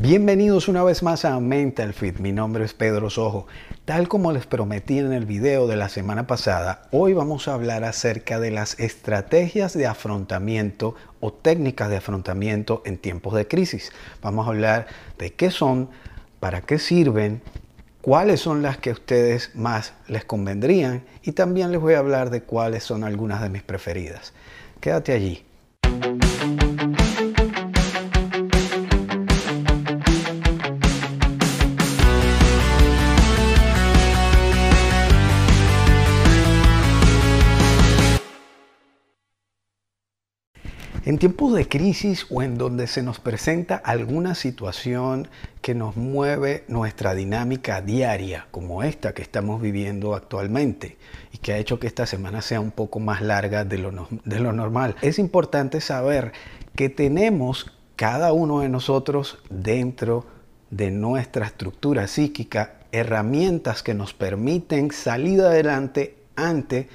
Bienvenidos una vez más a Mental Fit. Mi nombre es Pedro Sojo. Tal como les prometí en el video de la semana pasada, hoy vamos a hablar acerca de las estrategias de afrontamiento o técnicas de afrontamiento en tiempos de crisis. Vamos a hablar de qué son, para qué sirven, cuáles son las que a ustedes más les convendrían y también les voy a hablar de cuáles son algunas de mis preferidas. Quédate allí. En tiempos de crisis o en donde se nos presenta alguna situación que nos mueve nuestra dinámica diaria, como esta que estamos viviendo actualmente y que ha hecho que esta semana sea un poco más larga de lo, normal, es importante saber que tenemos cada uno de nosotros dentro de nuestra estructura psíquica herramientas que nos permiten salir adelante ante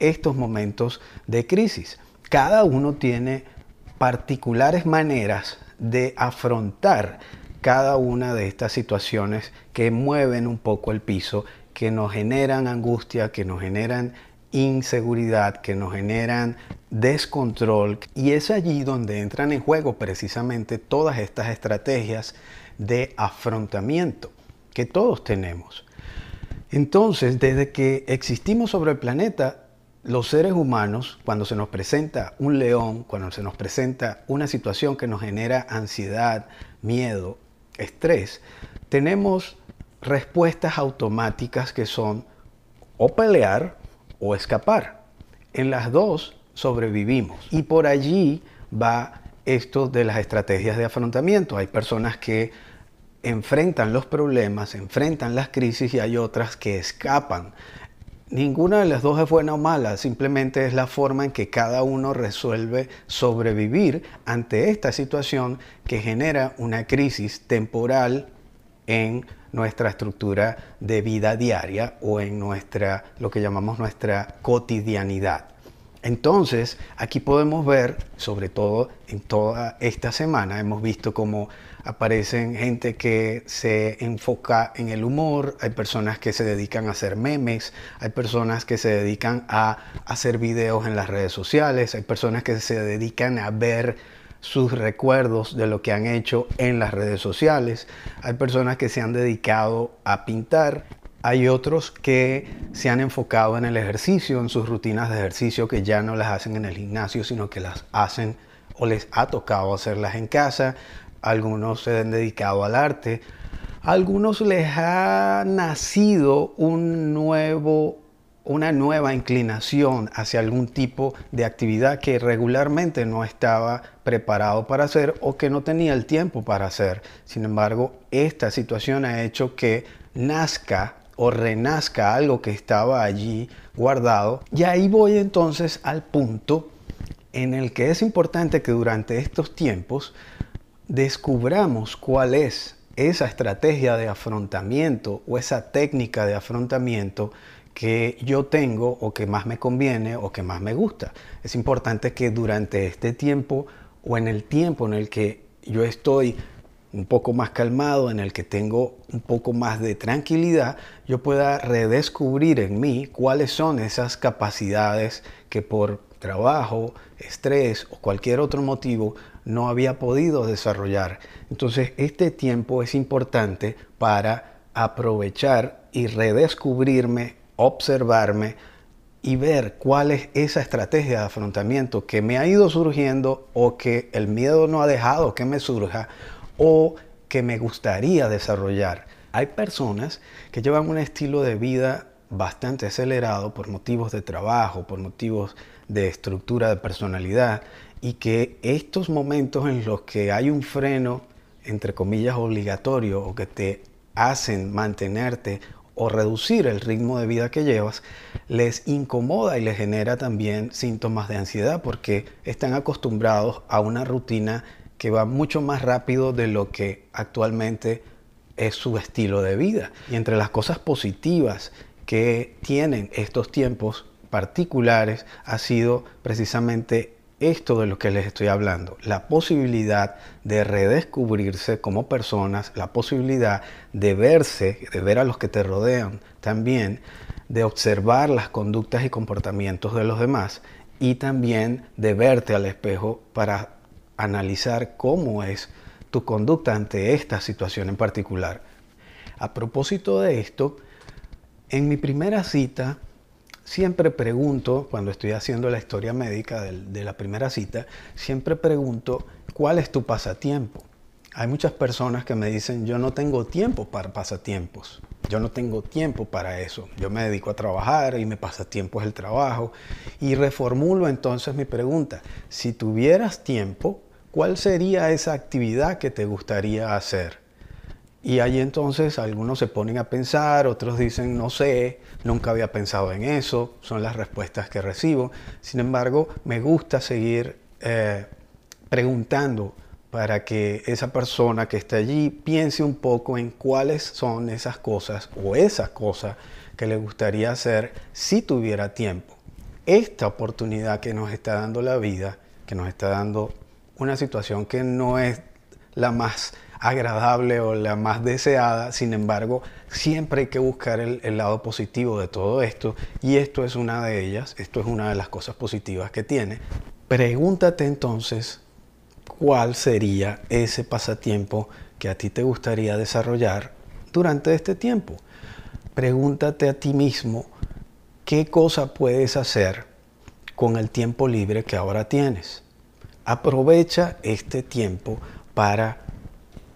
estos momentos de crisis. Cada uno tiene particulares maneras de afrontar cada una de estas situaciones que mueven un poco el piso, que nos generan angustia, que nos generan inseguridad, que nos generan descontrol. Y es allí donde entran en juego precisamente todas estas estrategias de afrontamiento que todos tenemos. Entonces, desde que existimos sobre el planeta, los seres humanos, cuando se nos presenta un león, cuando se nos presenta una situación que nos genera ansiedad, miedo, estrés, tenemos respuestas automáticas que son o pelear o escapar. En las dos sobrevivimos. Y por allí va esto de las estrategias de afrontamiento. Hay personas que enfrentan los problemas, enfrentan las crisis y hay otras que escapan Ninguna de las dos es buena o mala, simplemente es la forma en que cada uno resuelve sobrevivir ante esta situación que genera una crisis temporal en nuestra estructura de vida diaria o en nuestra lo que llamamos nuestra cotidianidad. Entonces, aquí podemos ver, sobre todo en toda esta semana, hemos visto cómo aparecen gente que se enfoca en el humor, hay personas que se dedican a hacer memes, hay personas que se dedican a hacer videos en las redes sociales, hay personas que se dedican a ver sus recuerdos de lo que han hecho en las redes sociales, hay personas que se han dedicado a pintar, hay otros que se han enfocado en el ejercicio, en sus rutinas de ejercicio que ya no las hacen en el gimnasio, sino que las hacen o les ha tocado hacerlas en casa algunos se han dedicado al arte, algunos les ha nacido un nuevo, una nueva inclinación hacia algún tipo de actividad que regularmente no estaba preparado para hacer o que no tenía el tiempo para hacer. Sin embargo, esta situación ha hecho que nazca o renazca algo que estaba allí guardado. Y ahí voy entonces al punto en el que es importante que durante estos tiempos descubramos cuál es esa estrategia de afrontamiento o esa técnica de afrontamiento que yo tengo o que más me conviene o que más me gusta. Es importante que durante este tiempo o en el tiempo en el que yo estoy un poco más calmado, en el que tengo un poco más de tranquilidad, yo pueda redescubrir en mí cuáles son esas capacidades que por trabajo, estrés o cualquier otro motivo no había podido desarrollar. Entonces este tiempo es importante para aprovechar y redescubrirme, observarme y ver cuál es esa estrategia de afrontamiento que me ha ido surgiendo o que el miedo no ha dejado que me surja o que me gustaría desarrollar. Hay personas que llevan un estilo de vida bastante acelerado por motivos de trabajo, por motivos de estructura de personalidad y que estos momentos en los que hay un freno, entre comillas, obligatorio o que te hacen mantenerte o reducir el ritmo de vida que llevas, les incomoda y les genera también síntomas de ansiedad porque están acostumbrados a una rutina que va mucho más rápido de lo que actualmente es su estilo de vida. Y entre las cosas positivas que tienen estos tiempos particulares ha sido precisamente esto de lo que les estoy hablando, la posibilidad de redescubrirse como personas, la posibilidad de verse, de ver a los que te rodean también, de observar las conductas y comportamientos de los demás y también de verte al espejo para analizar cómo es tu conducta ante esta situación en particular. A propósito de esto, en mi primera cita siempre pregunto, cuando estoy haciendo la historia médica de, la primera cita, siempre pregunto, ¿cuál es tu pasatiempo? Hay muchas personas que me dicen, yo no tengo tiempo para pasatiempos, yo no tengo tiempo para eso, yo me dedico a trabajar y mi pasatiempo es el trabajo. Y reformulo entonces mi pregunta, si tuvieras tiempo, ¿cuál sería esa actividad que te gustaría hacer? Y ahí entonces algunos se ponen a pensar, otros dicen, no sé, nunca había pensado en eso, son las respuestas que recibo. Sin embargo, me gusta seguir eh, preguntando para que esa persona que está allí piense un poco en cuáles son esas cosas o esas cosas que le gustaría hacer si tuviera tiempo. Esta oportunidad que nos está dando la vida, que nos está dando una situación que no es la más agradable o la más deseada, sin embargo, siempre hay que buscar el, lado positivo de todo esto y esto es una de ellas, esto es una de las cosas positivas que tiene. Pregúntate entonces cuál sería ese pasatiempo que a ti te gustaría desarrollar durante este tiempo. Pregúntate a ti mismo qué cosa puedes hacer con el tiempo libre que ahora tienes. Aprovecha este tiempo para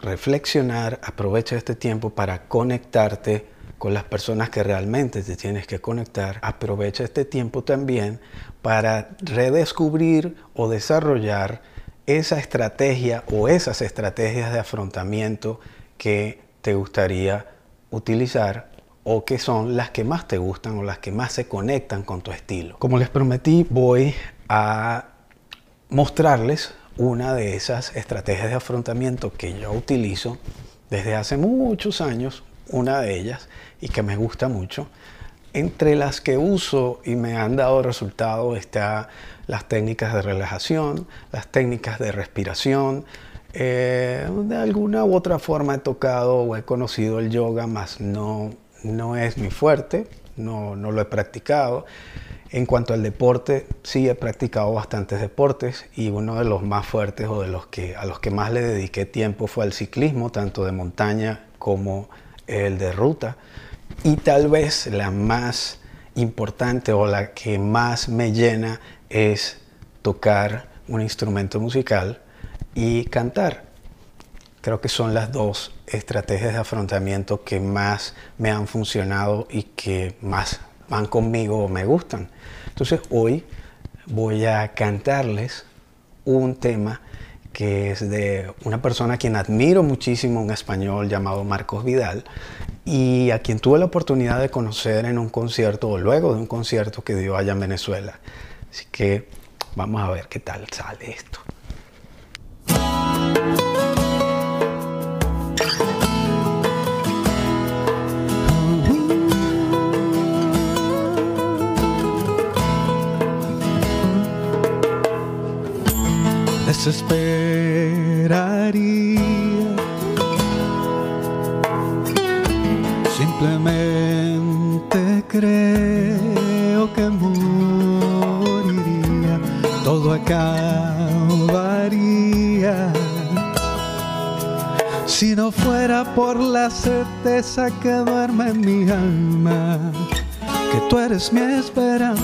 reflexionar, aprovecha este tiempo para conectarte con las personas que realmente te tienes que conectar. Aprovecha este tiempo también para redescubrir o desarrollar esa estrategia o esas estrategias de afrontamiento que te gustaría utilizar o que son las que más te gustan o las que más se conectan con tu estilo. Como les prometí, voy a mostrarles una de esas estrategias de afrontamiento que yo utilizo desde hace muchos años, una de ellas, y que me gusta mucho. Entre las que uso y me han dado resultado está las técnicas de relajación, las técnicas de respiración. Eh, de alguna u otra forma he tocado o he conocido el yoga, mas no, no es mi fuerte, no, no lo he practicado. En cuanto al deporte, sí he practicado bastantes deportes y uno de los más fuertes o de los que a los que más le dediqué tiempo fue al ciclismo, tanto de montaña como el de ruta. Y tal vez la más importante o la que más me llena es tocar un instrumento musical y cantar. Creo que son las dos estrategias de afrontamiento que más me han funcionado y que más van conmigo o me gustan. Entonces hoy voy a cantarles un tema que es de una persona a quien admiro muchísimo, un español llamado Marcos Vidal, y a quien tuve la oportunidad de conocer en un concierto o luego de un concierto que dio allá en Venezuela. Así que vamos a ver qué tal sale esto. Desesperaría. Simplemente creo que moriría, todo acabaría. Si no fuera por la certeza que duerme en mi alma, que tú eres mi esperanza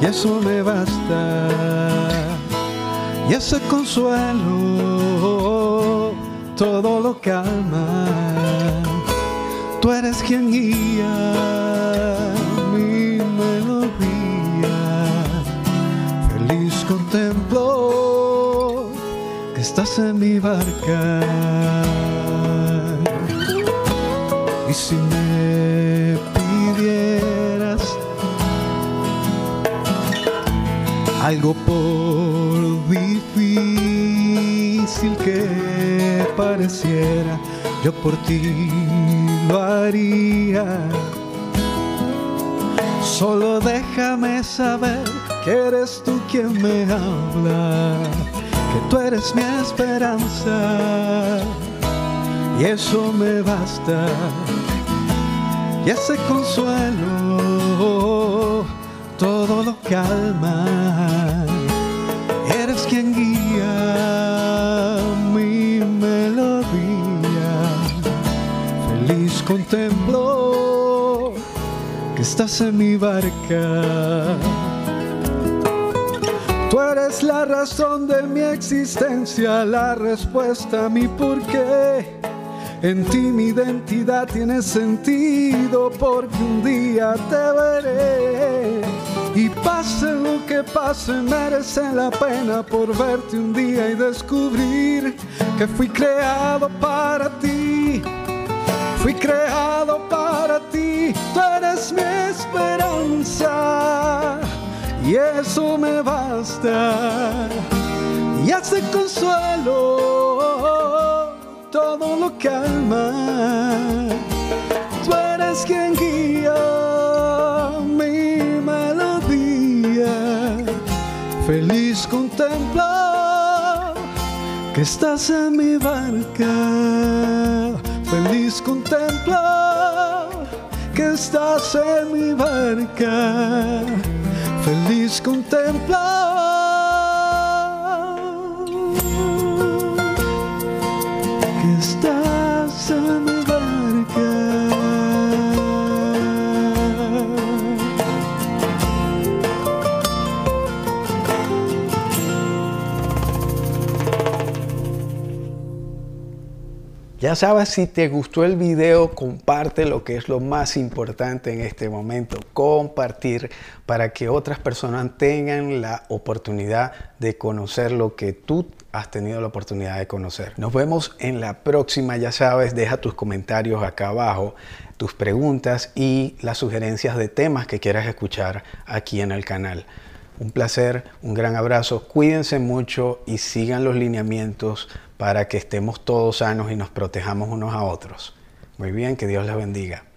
y eso me basta. Y ese consuelo todo lo calma. Tú eres quien guía mi melodía. Feliz contemplo que estás en mi barca. Algo por difícil que pareciera, yo por ti lo haría. Solo déjame saber que eres tú quien me habla, que tú eres mi esperanza y eso me basta y ese consuelo todo lo calma. Eres quien guía mi melodía. Feliz contemplo que estás en mi barca. Tú eres la razón de mi existencia, la respuesta a mi porqué. En ti mi identidad tiene sentido porque un día te veré. Pase lo que pase, merece la pena por verte un día y descubrir que fui creado para ti. Fui creado para ti, tú eres mi esperanza y eso me basta. Y hace consuelo todo lo calma. Que estás en mi barca. Feliz contemplo que estás en mi barca. Feliz contemplo Ya sabes, si te gustó el video, comparte lo que es lo más importante en este momento, compartir para que otras personas tengan la oportunidad de conocer lo que tú has tenido la oportunidad de conocer. Nos vemos en la próxima, ya sabes, deja tus comentarios acá abajo, tus preguntas y las sugerencias de temas que quieras escuchar aquí en el canal. Un placer, un gran abrazo, cuídense mucho y sigan los lineamientos para que estemos todos sanos y nos protejamos unos a otros. Muy bien, que Dios les bendiga.